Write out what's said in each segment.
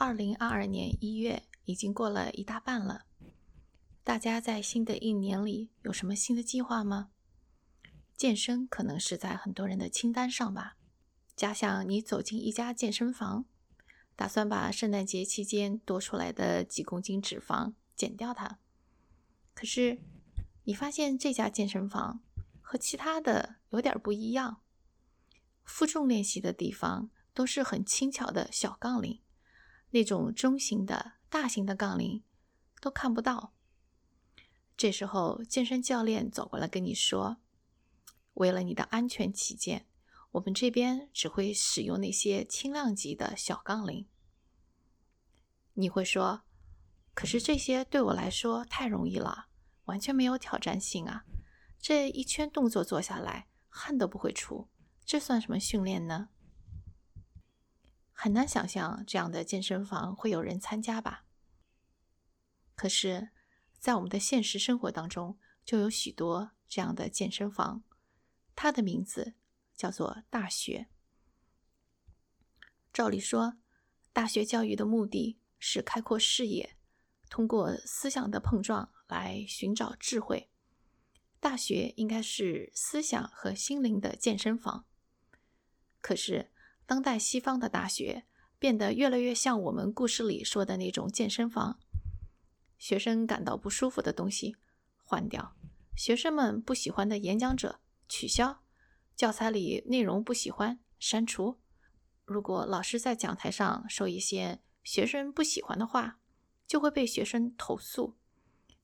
二零二二年一月已经过了一大半了，大家在新的一年里有什么新的计划吗？健身可能是在很多人的清单上吧。假想你走进一家健身房，打算把圣诞节期间多出来的几公斤脂肪减掉它，可是你发现这家健身房和其他的有点不一样，负重练习的地方都是很轻巧的小杠铃。那种中型的大型的杠铃都看不到。这时候，健身教练走过来跟你说：“为了你的安全起见，我们这边只会使用那些轻量级的小杠铃。”你会说：“可是这些对我来说太容易了，完全没有挑战性啊！这一圈动作做下来，汗都不会出，这算什么训练呢？”很难想象这样的健身房会有人参加吧？可是，在我们的现实生活当中，就有许多这样的健身房。它的名字叫做大学。照理说，大学教育的目的是开阔视野，通过思想的碰撞来寻找智慧。大学应该是思想和心灵的健身房。可是。当代西方的大学变得越来越像我们故事里说的那种健身房，学生感到不舒服的东西换掉，学生们不喜欢的演讲者取消，教材里内容不喜欢删除。如果老师在讲台上说一些学生不喜欢的话，就会被学生投诉。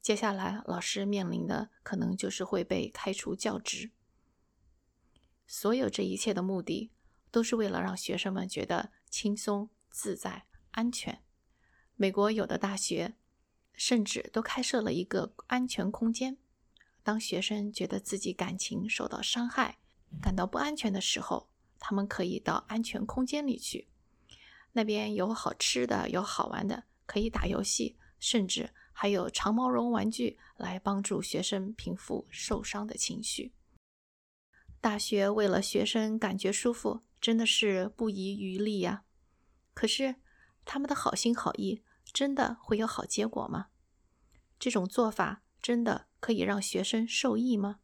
接下来老师面临的可能就是会被开除教职。所有这一切的目的。都是为了让学生们觉得轻松、自在、安全。美国有的大学甚至都开设了一个安全空间，当学生觉得自己感情受到伤害、感到不安全的时候，他们可以到安全空间里去。那边有好吃的，有好玩的，可以打游戏，甚至还有长毛绒玩具来帮助学生平复受伤的情绪。大学为了学生感觉舒服。真的是不遗余力呀！可是他们的好心好意真的会有好结果吗？这种做法真的可以让学生受益吗？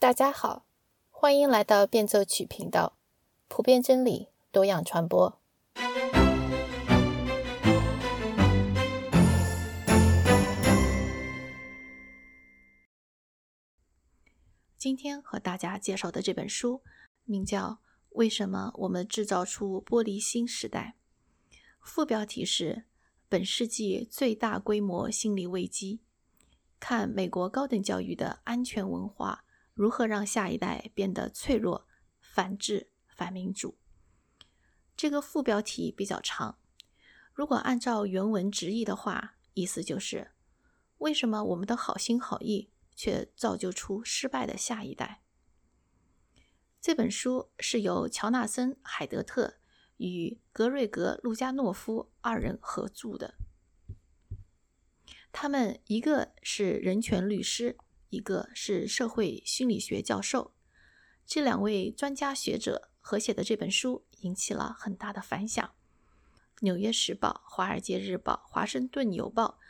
大家好，欢迎来到变奏曲频道，普遍真理，多样传播。今天和大家介绍的这本书。名叫《为什么我们制造出玻璃心时代》，副标题是“本世纪最大规模心理危机”，看美国高等教育的安全文化如何让下一代变得脆弱、反智、反民主。这个副标题比较长，如果按照原文直译的话，意思就是为什么我们的好心好意却造就出失败的下一代。这本书是由乔纳森·海德特与格瑞格·路加诺夫二人合著的。他们一个是人权律师，一个是社会心理学教授。这两位专家学者合写的这本书引起了很大的反响。《纽约时报》《华尔街日报》《华盛顿邮报》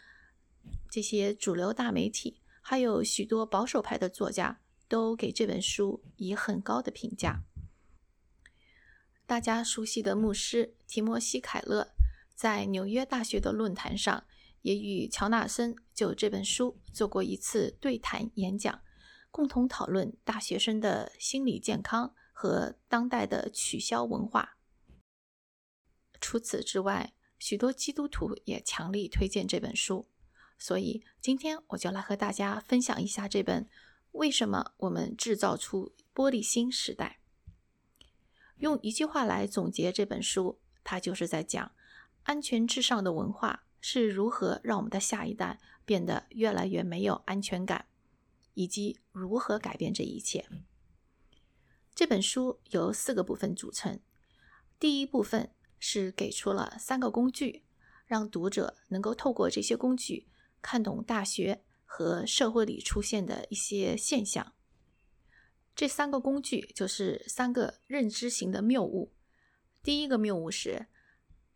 这些主流大媒体，还有许多保守派的作家。都给这本书以很高的评价。大家熟悉的牧师提摩西·凯勒在纽约大学的论坛上，也与乔纳森就这本书做过一次对谈演讲，共同讨论大学生的心理健康和当代的取消文化。除此之外，许多基督徒也强力推荐这本书，所以今天我就来和大家分享一下这本。为什么我们制造出玻璃心时代？用一句话来总结这本书，它就是在讲安全至上的文化是如何让我们的下一代变得越来越没有安全感，以及如何改变这一切。这本书由四个部分组成，第一部分是给出了三个工具，让读者能够透过这些工具看懂大学。和社会里出现的一些现象，这三个工具就是三个认知型的谬误。第一个谬误是，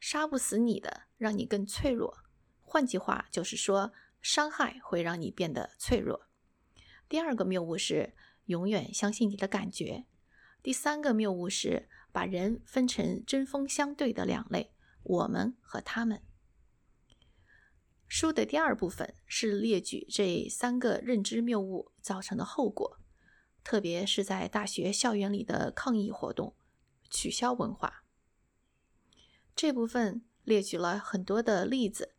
杀不死你的，让你更脆弱。换句话就是说，伤害会让你变得脆弱。第二个谬误是永远相信你的感觉。第三个谬误是把人分成针锋相对的两类：我们和他们。书的第二部分是列举这三个认知谬误造成的后果，特别是在大学校园里的抗议活动、取消文化。这部分列举了很多的例子，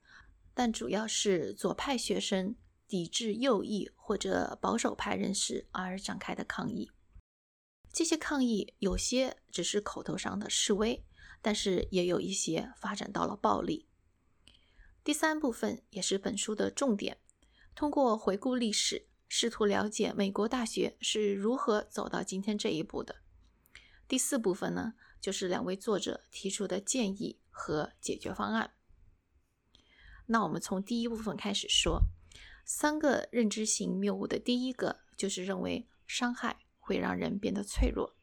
但主要是左派学生抵制右翼或者保守派人士而展开的抗议。这些抗议有些只是口头上的示威，但是也有一些发展到了暴力。第三部分也是本书的重点，通过回顾历史，试图了解美国大学是如何走到今天这一步的。第四部分呢，就是两位作者提出的建议和解决方案。那我们从第一部分开始说，三个认知型谬误的第一个就是认为伤害会让人变得脆弱。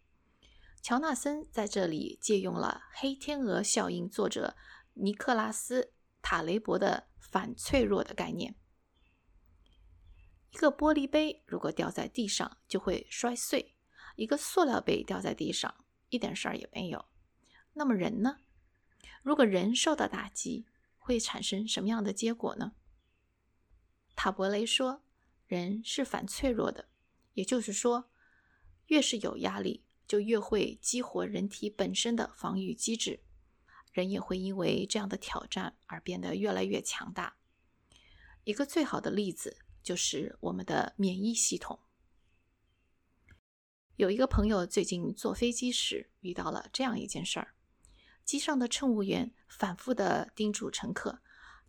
乔纳森在这里借用了《黑天鹅效应》作者尼克拉斯。塔雷伯的反脆弱的概念：一个玻璃杯如果掉在地上就会摔碎，一个塑料杯掉在地上一点事儿也没有。那么人呢？如果人受到打击，会产生什么样的结果呢？塔伯雷说，人是反脆弱的，也就是说，越是有压力，就越会激活人体本身的防御机制。人也会因为这样的挑战而变得越来越强大。一个最好的例子就是我们的免疫系统。有一个朋友最近坐飞机时遇到了这样一件事儿：机上的乘务员反复地叮嘱乘客，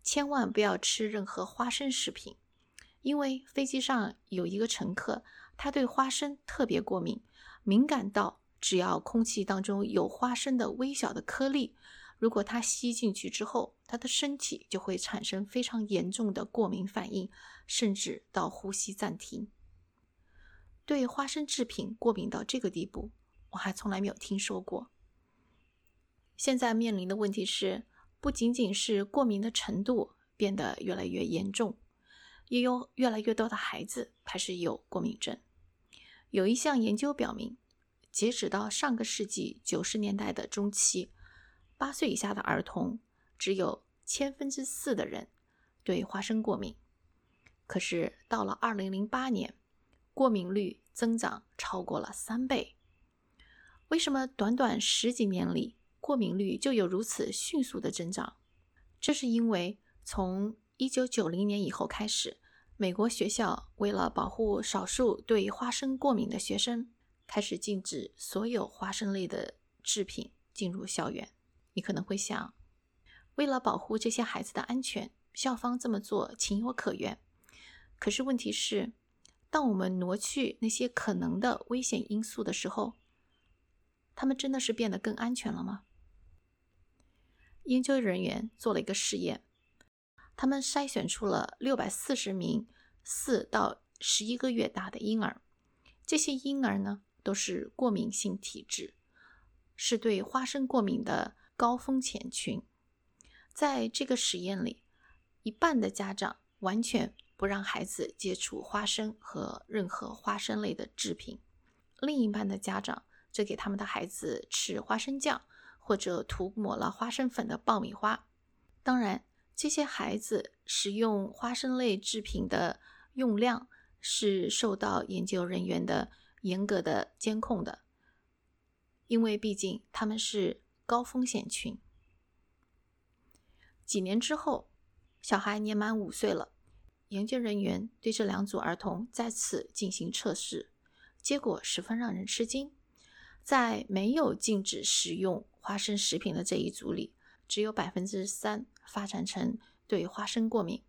千万不要吃任何花生食品，因为飞机上有一个乘客，他对花生特别过敏，敏感到只要空气当中有花生的微小的颗粒。如果他吸进去之后，他的身体就会产生非常严重的过敏反应，甚至到呼吸暂停。对花生制品过敏到这个地步，我还从来没有听说过。现在面临的问题是，不仅仅是过敏的程度变得越来越严重，也有越来越多的孩子开始有过敏症。有一项研究表明，截止到上个世纪九十年代的中期。八岁以下的儿童只有千分之四的人对花生过敏，可是到了二零零八年，过敏率增长超过了三倍。为什么短短十几年里过敏率就有如此迅速的增长？这是因为从一九九零年以后开始，美国学校为了保护少数对花生过敏的学生，开始禁止所有花生类的制品进入校园。你可能会想，为了保护这些孩子的安全，校方这么做情有可原。可是问题是，当我们挪去那些可能的危险因素的时候，他们真的是变得更安全了吗？研究人员做了一个实验，他们筛选出了六百四十名四到十一个月大的婴儿，这些婴儿呢都是过敏性体质，是对花生过敏的。高风险群，在这个实验里，一半的家长完全不让孩子接触花生和任何花生类的制品，另一半的家长则给他们的孩子吃花生酱或者涂抹了花生粉的爆米花。当然，这些孩子食用花生类制品的用量是受到研究人员的严格的监控的，因为毕竟他们是。高风险群。几年之后，小孩年满五岁了，研究人员对这两组儿童再次进行测试，结果十分让人吃惊。在没有禁止食用花生食品的这一组里，只有百分之三发展成对花生过敏；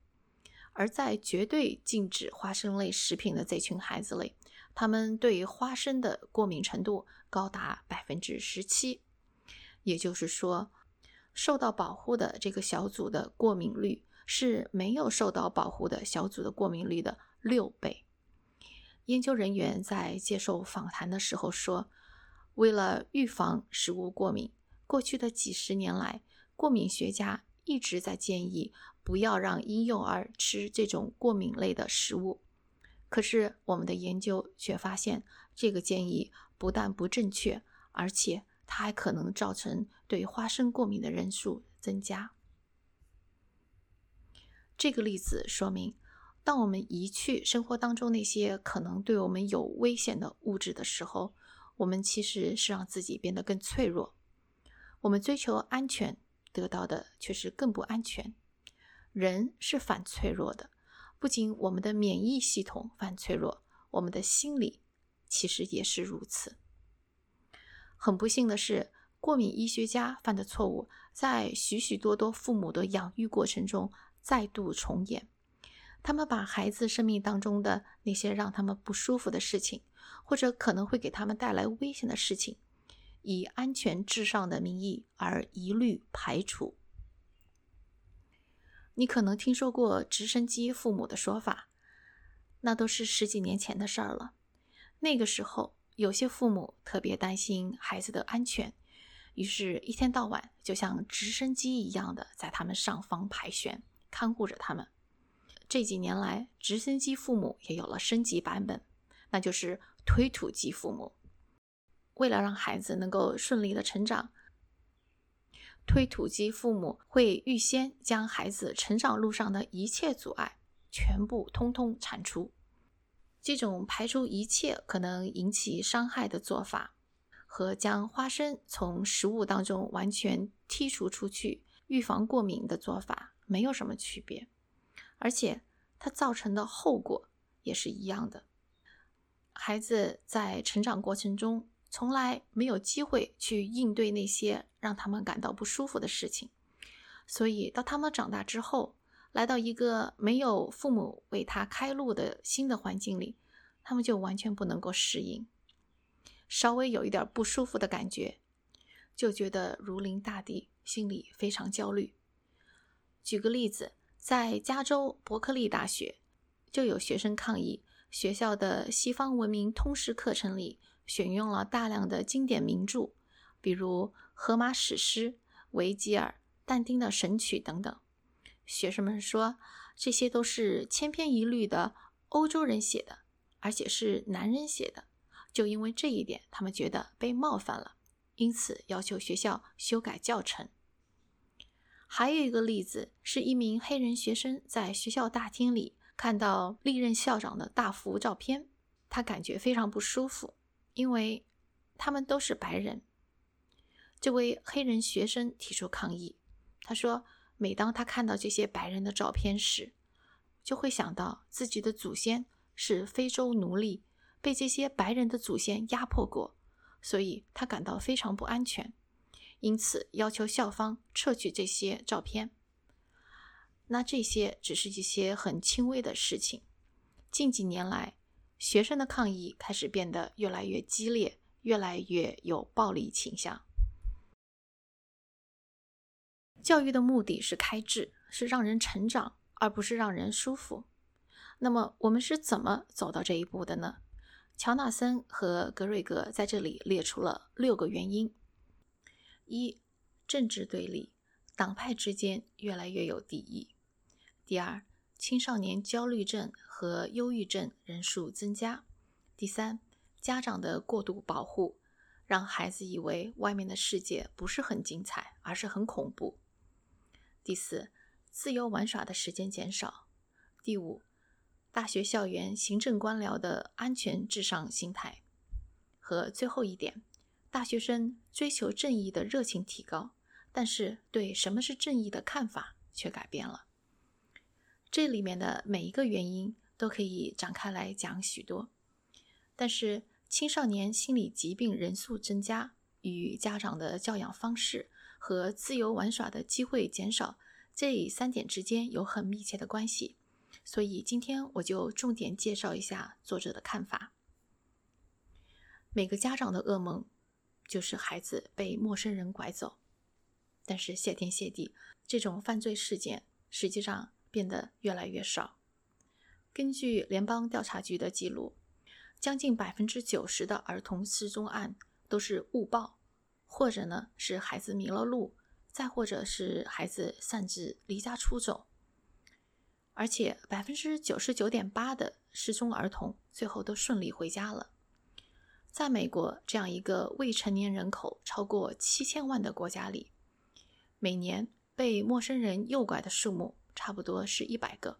而在绝对禁止花生类食品的这群孩子里，他们对花生的过敏程度高达百分之十七。也就是说，受到保护的这个小组的过敏率是没有受到保护的小组的过敏率的六倍。研究人员在接受访谈的时候说：“为了预防食物过敏，过去的几十年来，过敏学家一直在建议不要让婴幼儿吃这种过敏类的食物。可是我们的研究却发现，这个建议不但不正确，而且它还可能造成对花生过敏的人数增加。这个例子说明，当我们移去生活当中那些可能对我们有危险的物质的时候，我们其实是让自己变得更脆弱。我们追求安全，得到的却是更不安全。人是反脆弱的。不仅我们的免疫系统反脆弱，我们的心理其实也是如此。很不幸的是，过敏医学家犯的错误在许许多多父母的养育过程中再度重演。他们把孩子生命当中的那些让他们不舒服的事情，或者可能会给他们带来危险的事情，以安全至上的名义而一律排除。你可能听说过“直升机父母”的说法，那都是十几年前的事儿了。那个时候，有些父母特别担心孩子的安全，于是，一天到晚就像直升机一样的在他们上方盘旋，看护着他们。这几年来，直升机父母也有了升级版本，那就是推土机父母。为了让孩子能够顺利的成长。推土机父母会预先将孩子成长路上的一切阻碍全部通通铲除。这种排除一切可能引起伤害的做法，和将花生从食物当中完全剔除出去预防过敏的做法没有什么区别，而且它造成的后果也是一样的。孩子在成长过程中。从来没有机会去应对那些让他们感到不舒服的事情，所以到他们长大之后，来到一个没有父母为他开路的新的环境里，他们就完全不能够适应。稍微有一点不舒服的感觉，就觉得如临大敌，心里非常焦虑。举个例子，在加州伯克利大学，就有学生抗议学校的西方文明通识课程里。选用了大量的经典名著，比如《荷马史诗》《维吉尔》《但丁的神曲》等等。学生们说，这些都是千篇一律的欧洲人写的，而且是男人写的。就因为这一点，他们觉得被冒犯了，因此要求学校修改教程。还有一个例子，是一名黑人学生在学校大厅里看到历任校长的大幅照片，他感觉非常不舒服。因为他们都是白人，这位黑人学生提出抗议。他说：“每当他看到这些白人的照片时，就会想到自己的祖先是非洲奴隶，被这些白人的祖先压迫过，所以他感到非常不安全，因此要求校方撤去这些照片。”那这些只是一些很轻微的事情。近几年来，学生的抗议开始变得越来越激烈，越来越有暴力倾向。教育的目的是开智，是让人成长，而不是让人舒服。那么，我们是怎么走到这一步的呢？乔纳森和格瑞格在这里列出了六个原因：一、政治对立，党派之间越来越有敌意；第二，青少年焦虑症和忧郁症人数增加。第三，家长的过度保护，让孩子以为外面的世界不是很精彩，而是很恐怖。第四，自由玩耍的时间减少。第五，大学校园行政官僚的安全至上心态。和最后一点，大学生追求正义的热情提高，但是对什么是正义的看法却改变了。这里面的每一个原因都可以展开来讲许多，但是青少年心理疾病人数增加与家长的教养方式和自由玩耍的机会减少这三点之间有很密切的关系，所以今天我就重点介绍一下作者的看法。每个家长的噩梦就是孩子被陌生人拐走，但是谢天谢地，这种犯罪事件实际上。变得越来越少。根据联邦调查局的记录，将近百分之九十的儿童失踪案都是误报，或者呢是孩子迷了路，再或者是孩子擅自离家出走。而且百分之九十九点八的失踪儿童最后都顺利回家了。在美国这样一个未成年人口超过七千万的国家里，每年被陌生人诱拐的数目差不多是一百个，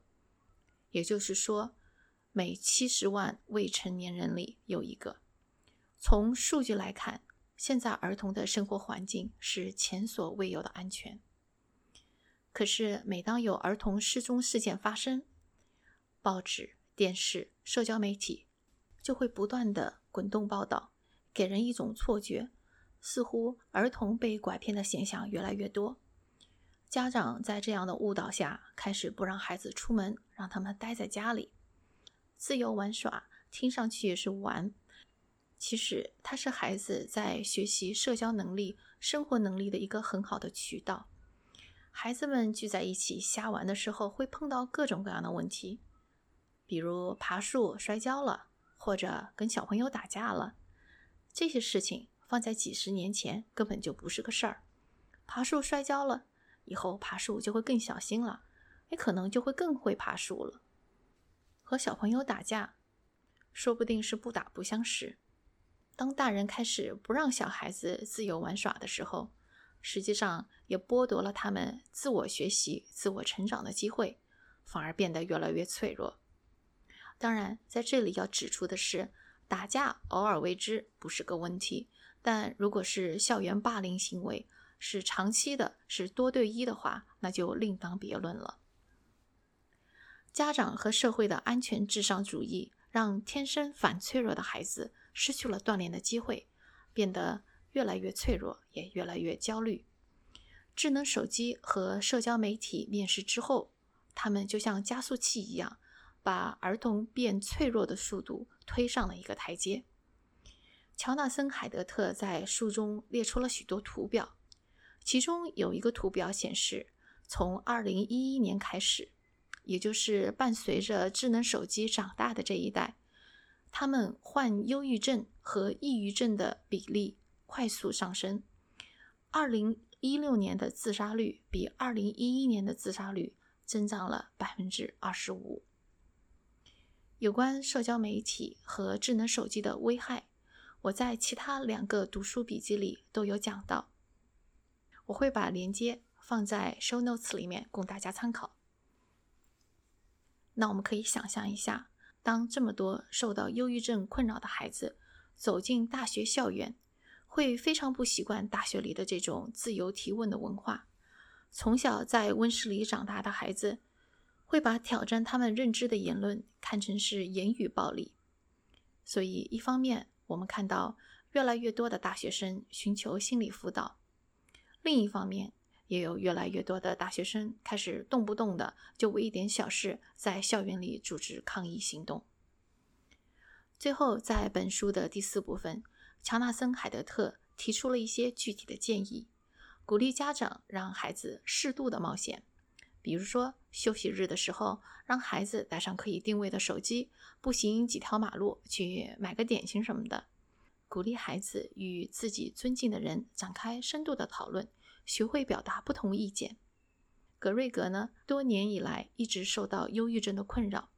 也就是说，每七十万未成年人里有一个。从数据来看，现在儿童的生活环境是前所未有的安全。可是，每当有儿童失踪事件发生，报纸、电视、社交媒体就会不断的滚动报道，给人一种错觉，似乎儿童被拐骗的现象越来越多。家长在这样的误导下，开始不让孩子出门，让他们待在家里，自由玩耍。听上去也是玩，其实它是孩子在学习社交能力、生活能力的一个很好的渠道。孩子们聚在一起瞎玩的时候，会碰到各种各样的问题，比如爬树摔跤了，或者跟小朋友打架了。这些事情放在几十年前根本就不是个事儿。爬树摔跤了，以后爬树就会更小心了，也可能就会更会爬树了。和小朋友打架，说不定是不打不相识。当大人开始不让小孩子自由玩耍的时候，实际上也剥夺了他们自我学习、自我成长的机会，反而变得越来越脆弱。当然，在这里要指出的是，打架偶尔为之不是个问题，但如果是校园霸凌行为，是长期的、是多对一的话，那就另当别论了。家长和社会的安全至上主义，让天生反脆弱的孩子失去了锻炼的机会，变得。越来越脆弱，也越来越焦虑。智能手机和社交媒体面世之后，他们就像加速器一样，把儿童变脆弱的速度推上了一个台阶。乔纳森·海德特在书中列出了许多图表，其中有一个图表显示，从2011年开始，也就是伴随着智能手机长大的这一代，他们患忧郁症和抑郁症的比例。快速上升。二零一六年的自杀率比二零一一年的自杀率增长了百分之二十五。有关社交媒体和智能手机的危害，我在其他两个读书笔记里都有讲到，我会把链接放在 show notes 里面供大家参考。那我们可以想象一下，当这么多受到忧郁症困扰的孩子走进大学校园。会非常不习惯大学里的这种自由提问的文化。从小在温室里长大的孩子，会把挑战他们认知的言论看成是言语暴力。所以，一方面我们看到越来越多的大学生寻求心理辅导；另一方面，也有越来越多的大学生开始动不动的就为一点小事在校园里组织抗议行动。最后，在本书的第四部分。乔纳森·海德特提出了一些具体的建议，鼓励家长让孩子适度的冒险，比如说休息日的时候，让孩子带上可以定位的手机，步行几条马路去买个点心什么的。鼓励孩子与自己尊敬的人展开深度的讨论，学会表达不同意见。格瑞格呢，多年以来一直受到忧郁症的困扰，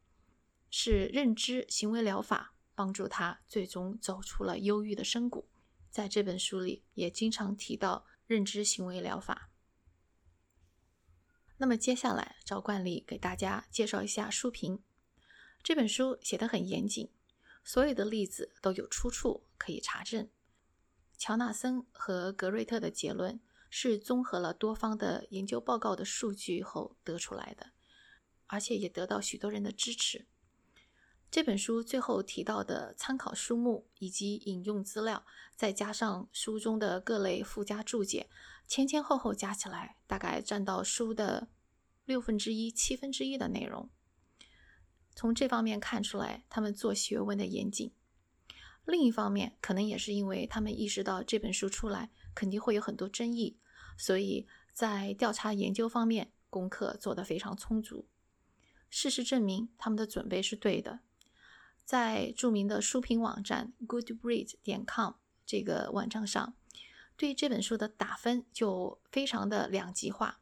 是认知行为疗法。帮助他最终走出了忧郁的深谷。在这本书里，也经常提到认知行为疗法。那么接下来，照惯例给大家介绍一下书评。这本书写得很严谨，所有的例子都有出处可以查证。乔纳森和格瑞特的结论是综合了多方的研究报告的数据后得出来的，而且也得到许多人的支持。这本书最后提到的参考书目以及引用资料，再加上书中的各类附加注解，前前后后加起来，大概占到书的六分之一、七分之一的内容。从这方面看出来，他们做学问的严谨。另一方面，可能也是因为他们意识到这本书出来肯定会有很多争议，所以在调查研究方面功课做得非常充足。事实证明，他们的准备是对的。在著名的书评网站 Goodreads 点 com 这个网站上，对这本书的打分就非常的两极化，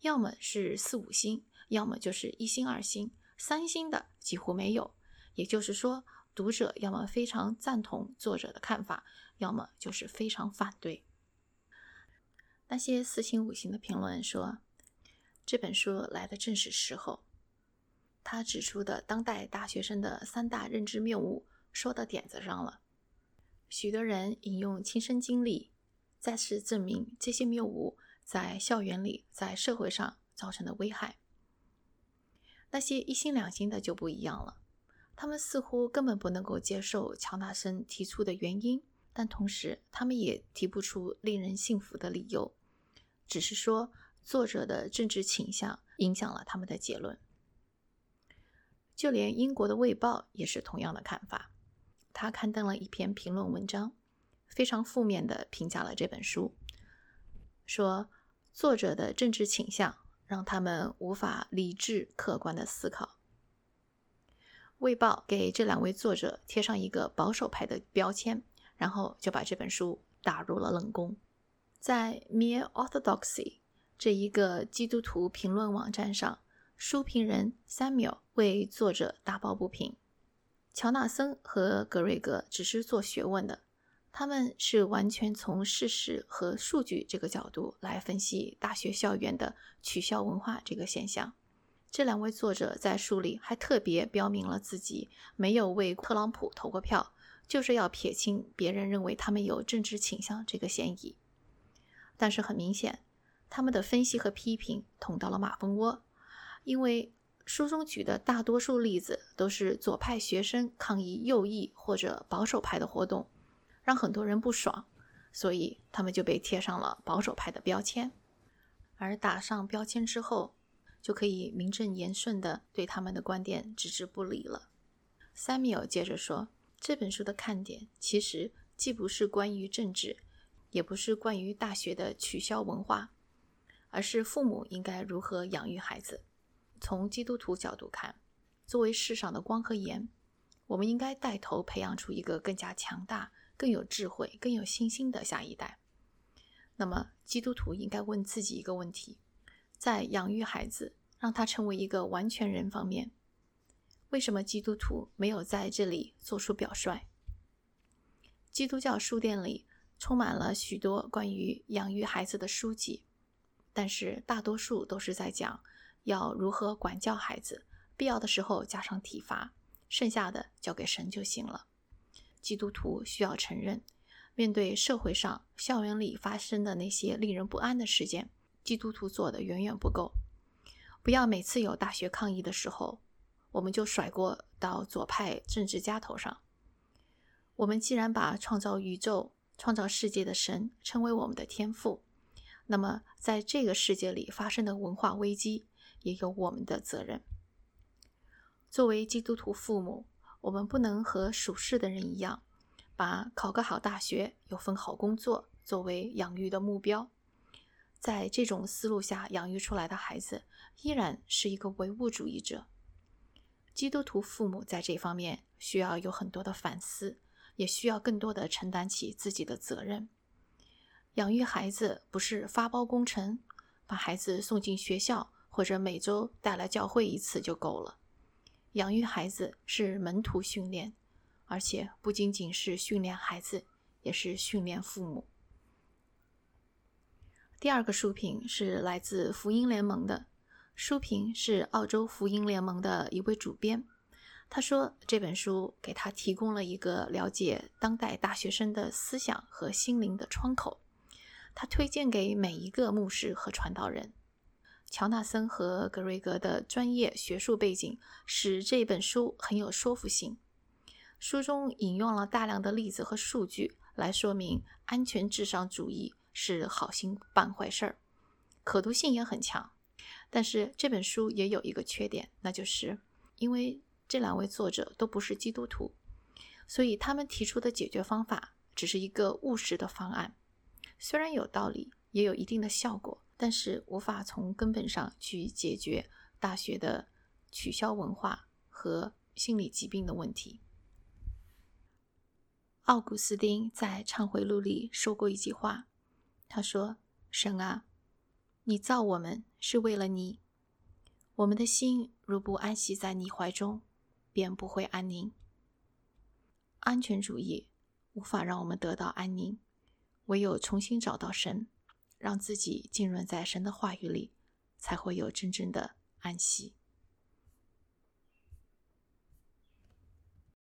要么是四五星，要么就是一星二星，三星的几乎没有。也就是说，读者要么非常赞同作者的看法，要么就是非常反对。那些四星五星的评论说，这本书来的正是时候。他指出的当代大学生的三大认知谬误，说到点子上了。许多人引用亲身经历，再次证明这些谬误在校园里、在社会上造成的危害。那些一星两星的就不一样了，他们似乎根本不能够接受乔纳森提出的原因，但同时他们也提不出令人信服的理由，只是说作者的政治倾向影响了他们的结论。就连英国的《卫报》也是同样的看法。他刊登了一篇评论文章，非常负面的评价了这本书，说作者的政治倾向让他们无法理智客观的思考。《卫报》给这两位作者贴上一个保守派的标签，然后就把这本书打入了冷宫。在 Mere Orthodoxy 这一个基督徒评论网站上。书评人 Samuel 为作者打抱不平。乔纳森和格瑞格只是做学问的，他们是完全从事实和数据这个角度来分析大学校园的取消文化这个现象。这两位作者在书里还特别标明了自己没有为特朗普投过票，就是要撇清别人认为他们有政治倾向这个嫌疑。但是很明显，他们的分析和批评捅到了马蜂窝。因为书中举的大多数例子都是左派学生抗议右翼或者保守派的活动，让很多人不爽，所以他们就被贴上了保守派的标签。而打上标签之后，就可以名正言顺地对他们的观点置之不理了。Samuel 接着说，这本书的看点其实既不是关于政治，也不是关于大学的取消文化，而是父母应该如何养育孩子。从基督徒角度看，作为世上的光和盐，我们应该带头培养出一个更加强大、更有智慧、更有信心的下一代。那么，基督徒应该问自己一个问题：在养育孩子、让他成为一个完全人方面，为什么基督徒没有在这里做出表率？基督教书店里充满了许多关于养育孩子的书籍，但是大多数都是在讲。要如何管教孩子？必要的时候加上体罚，剩下的交给神就行了。基督徒需要承认，面对社会上、校园里发生的那些令人不安的事件，基督徒做的远远不够。不要每次有大学抗议的时候，我们就甩锅到左派政治家头上。我们既然把创造宇宙、创造世界的神称为我们的天赋，那么在这个世界里发生的文化危机，也有我们的责任。作为基督徒父母，我们不能和属世的人一样，把考个好大学、有份好工作作为养育的目标。在这种思路下养育出来的孩子，依然是一个唯物主义者。基督徒父母在这方面需要有很多的反思，也需要更多的承担起自己的责任。养育孩子不是发包工程，把孩子送进学校。或者每周带来教会一次就够了。养育孩子是门徒训练，而且不仅仅是训练孩子，也是训练父母。第二个书评是来自福音联盟的，书评是澳洲福音联盟的一位主编。他说这本书给他提供了一个了解当代大学生的思想和心灵的窗口。他推荐给每一个牧师和传道人。乔纳森和格瑞格的专业学术背景使这本书很有说服性。书中引用了大量的例子和数据来说明安全至上主义是好心办坏事儿，可读性也很强。但是这本书也有一个缺点，那就是因为这两位作者都不是基督徒，所以他们提出的解决方法只是一个务实的方案，虽然有道理，也有一定的效果。但是无法从根本上去解决大学的取消文化和心理疾病的问题。奥古斯丁在《忏悔录》里说过一句话：“他说：“神啊，你造我们是为了你，我们的心如不安息在你怀中，便不会安宁。安全主义无法让我们得到安宁，唯有重新找到神，让自己浸润在神的话语里，才会有真正的安息。”